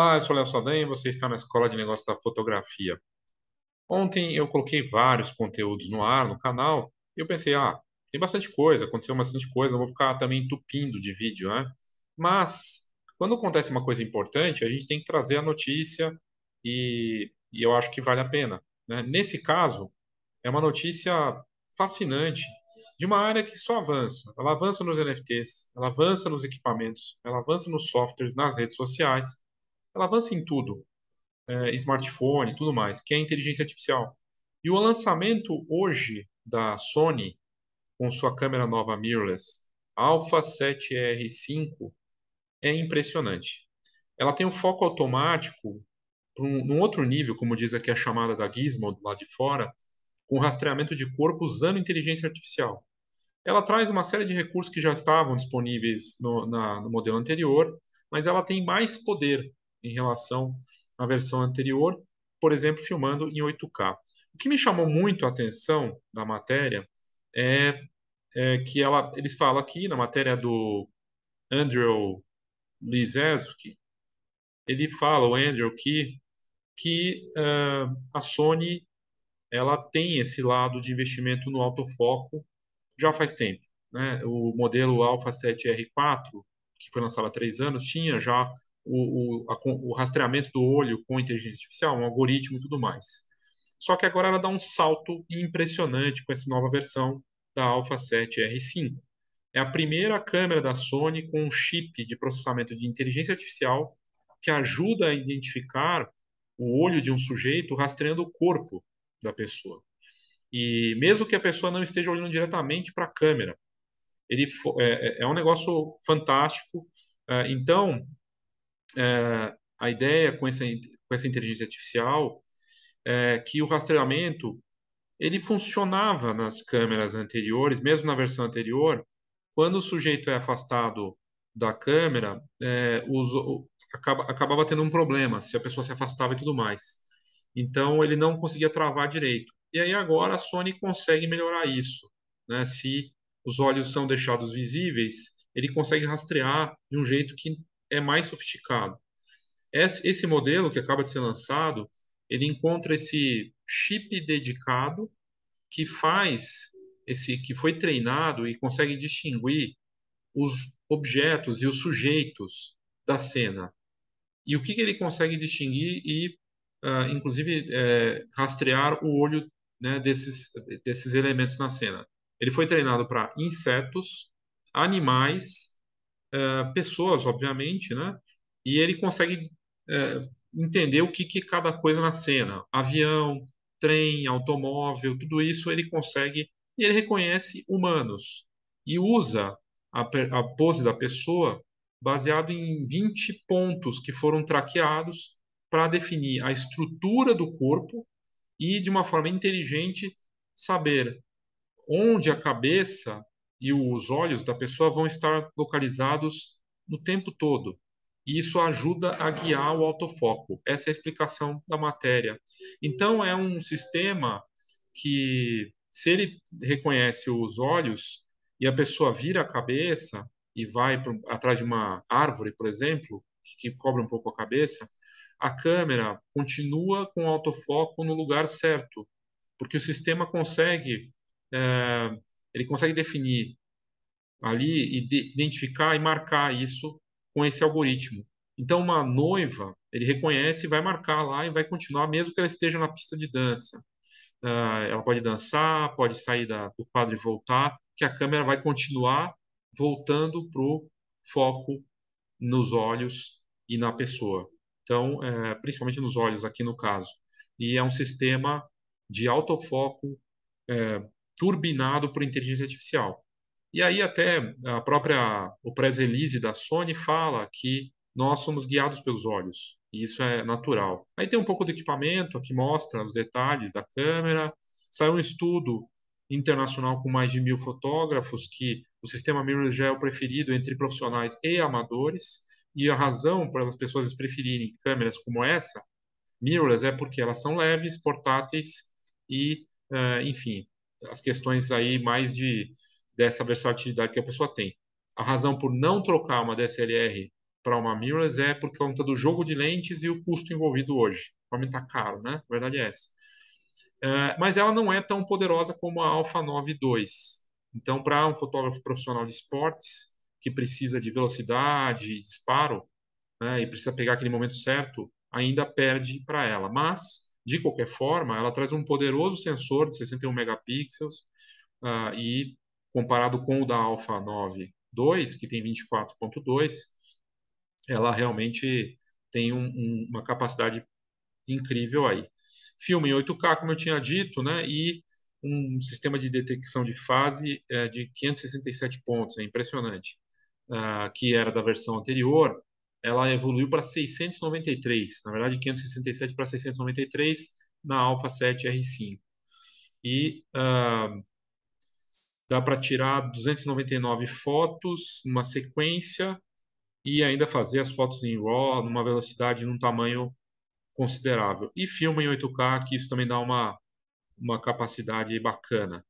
Olá, eu sou Léo Saldanha e você está na Escola de Negócios da Fotografia. Ontem eu coloquei vários conteúdos no ar, no canal, e eu pensei, ah, tem bastante coisa, aconteceu bastante coisa, vou ficar também entupindo de vídeo, né? Mas, quando acontece uma coisa importante, a gente tem que trazer a notícia e, e eu acho que vale a pena. Né? Nesse caso, é uma notícia fascinante de uma área que só avança. Ela avança nos NFTs, ela avança nos equipamentos, ela avança nos softwares, nas redes sociais, ela avança em tudo, é, smartphone, tudo mais, que é a inteligência artificial. E o lançamento hoje da Sony com sua câmera nova mirrorless Alpha 7R5 é impressionante. Ela tem um foco automático um, num outro nível, como diz aqui a chamada da Gizmo lá de fora, com rastreamento de corpo usando inteligência artificial. Ela traz uma série de recursos que já estavam disponíveis no, na, no modelo anterior, mas ela tem mais poder em relação à versão anterior, por exemplo, filmando em 8K. O que me chamou muito a atenção da matéria é, é que ela, eles falam aqui na matéria do Andrew Lizeski, ele fala, o Andrew, que, que uh, a Sony ela tem esse lado de investimento no autofoco já faz tempo. Né? O modelo Alpha 7R4, que foi lançado há três anos, tinha já o, o, a, o rastreamento do olho com inteligência artificial, um algoritmo e tudo mais. Só que agora ela dá um salto impressionante com essa nova versão da Alpha 7R5. É a primeira câmera da Sony com um chip de processamento de inteligência artificial que ajuda a identificar o olho de um sujeito rastreando o corpo da pessoa. E mesmo que a pessoa não esteja olhando diretamente para a câmera, ele é, é, um negócio fantástico. É, então, é, a ideia com essa, com essa inteligência artificial é que o rastreamento ele funcionava nas câmeras anteriores, mesmo na versão anterior, quando o sujeito é afastado da câmera, é, os, acaba, acabava tendo um problema, se a pessoa se afastava e tudo mais. Então, ele não conseguia travar direito. E aí agora a Sony consegue melhorar isso. Né? Se os olhos são deixados visíveis, ele consegue rastrear de um jeito que é mais sofisticado. Esse modelo que acaba de ser lançado, ele encontra esse chip dedicado que faz esse que foi treinado e consegue distinguir os objetos e os sujeitos da cena. E o que, que ele consegue distinguir e, uh, inclusive, é, rastrear o olho né, desses, desses elementos na cena. Ele foi treinado para insetos, animais uh, pessoas, obviamente, né? E ele consegue uh, entender o que, que cada coisa na cena, avião, trem, automóvel, tudo isso ele consegue e ele reconhece humanos e usa a, a pose da pessoa baseado em 20 pontos que foram traqueados para definir a estrutura do corpo e, de uma forma inteligente, saber onde a cabeça e os olhos da pessoa vão estar localizados no tempo todo. E isso ajuda a guiar o autofoco. Essa é a explicação da matéria. Então, é um sistema que, se ele reconhece os olhos e a pessoa vira a cabeça e vai pro, atrás de uma árvore, por exemplo, que, que cobre um pouco a cabeça, a câmera continua com o autofoco no lugar certo, porque o sistema consegue é, ele consegue definir ali e de, identificar e marcar isso com esse algoritmo. Então, uma noiva, ele reconhece vai marcar lá e vai continuar, mesmo que ela esteja na pista de dança. Uh, ela pode dançar, pode sair da, do quadro e voltar, que a câmera vai continuar voltando para o foco nos olhos e na pessoa. Então, é, principalmente nos olhos, aqui no caso. E é um sistema de autofoco é, turbinado por inteligência artificial. E aí até a própria o press release da Sony fala que nós somos guiados pelos olhos, e isso é natural. Aí tem um pouco do equipamento que mostra os detalhes da câmera. Saiu um estudo internacional com mais de mil fotógrafos que o sistema mirrorless já é o preferido entre profissionais e amadores. E a razão para as pessoas preferirem câmeras como essa, mirrorless, é porque elas são leves, portáteis e, uh, enfim, as questões aí mais de dessa versatilidade que a pessoa tem. A razão por não trocar uma DSLR para uma mirrorless é por conta do jogo de lentes e o custo envolvido hoje. Realmente está caro, né? A verdade é essa. É, mas ela não é tão poderosa como a Alpha 9 II. Então, para um fotógrafo profissional de esportes, que precisa de velocidade, disparo, né, e precisa pegar aquele momento certo, ainda perde para ela. Mas, de qualquer forma, ela traz um poderoso sensor de 61 megapixels uh, e comparado com o da Alpha 9 II, que tem 24.2, ela realmente tem um, um, uma capacidade incrível aí. Filme em 8K, como eu tinha dito, né, e um sistema de detecção de fase é, de 567 pontos, é impressionante, uh, que era da versão anterior, ela evoluiu para 693, na verdade 567 para 693 na Alpha 7 R5. E uh, dá para tirar 299 fotos numa sequência e ainda fazer as fotos em RAW numa velocidade num tamanho considerável. E filma em 8K, que isso também dá uma, uma capacidade bacana.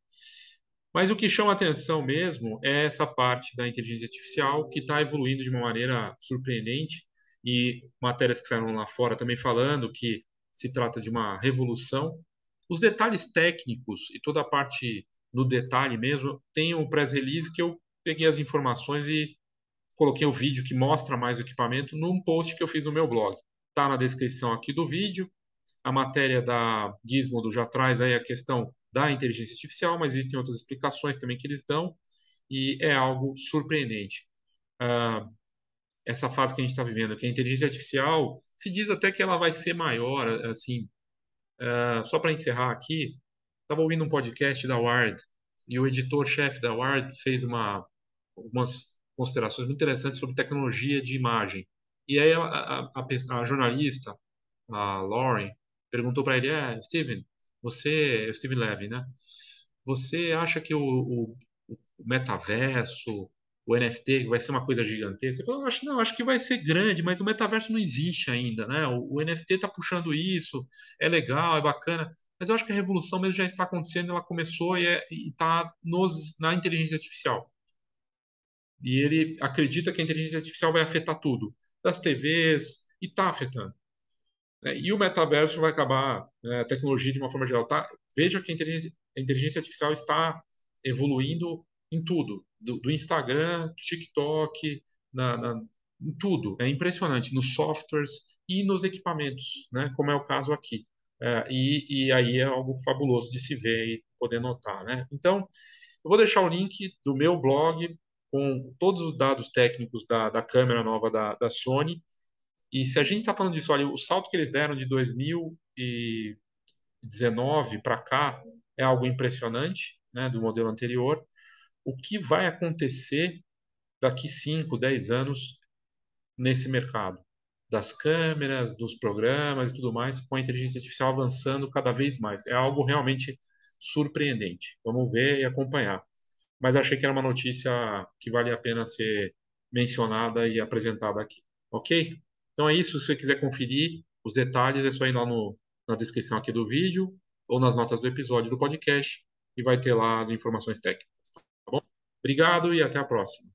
Mas o que chama atenção mesmo é essa parte da inteligência artificial que está evoluindo de uma maneira surpreendente e matérias que saíram lá fora também falando que se trata de uma revolução. Os detalhes técnicos e toda a parte no detalhe mesmo, tem um press release que eu peguei as informações e coloquei o vídeo que mostra mais o equipamento num post que eu fiz no meu blog. Está na descrição aqui do vídeo. A matéria da Gizmodo já traz aí a questão da inteligência artificial, mas existem outras explicações também que eles dão e é algo surpreendente. Uh, essa fase que a gente está vivendo, que a inteligência artificial se diz até que ela vai ser maior, assim. Uh, só para encerrar aqui, estava ouvindo um podcast da Wired e o editor-chefe da Wired fez uma, algumas considerações muito interessantes sobre tecnologia de imagem. E aí a, a, a, a jornalista, a Lauren, perguntou para ele, é, Steven, você, Steven Levy, né? Você acha que o, o, o, metaverso, o NFT vai ser uma coisa gigantesca? Ele falou, acho, não, acho que vai ser grande, mas o metaverso não existe ainda, né? O, o NFT está puxando isso, é legal, é bacana, mas eu acho que a revolução mesmo já está acontecendo, ela começou e é, está na inteligência artificial. E ele acredita que a inteligência artificial vai afetar tudo, das TVs, e está afetando. É, e o metaverso vai acabar, né, a tecnologia de uma forma geral. Tá? Veja que a inteligência, a inteligência artificial está evoluindo em tudo, do, do Instagram, do TikTok, na, na, em tudo. É impressionante, nos softwares e nos equipamentos, né, como é o caso aqui. É, e, e, aí é algo fabuloso de se ver e poder notar. Né? Então, eu vou deixar o link do meu blog com todos os dados técnicos da, da câmera nova da, da Sony. E se a gente está falando disso, olha, o salto que eles deram de 2019 para cá é algo impressionante, né, do modelo anterior. O que vai acontecer daqui 5, 10 anos nesse mercado? das câmeras, dos programas e tudo mais, com a inteligência artificial avançando cada vez mais. É algo realmente surpreendente. Vamos ver e acompanhar. Mas achei que era uma notícia que vale a pena ser mencionada e apresentada aqui. Ok? Então é isso. Se você quiser conferir os detalhes, é só ir lá no, na descrição aqui do vídeo ou nas notas do episódio do podcast e vai ter lá as informações técnicas. Tá bom? Obrigado e até a próxima.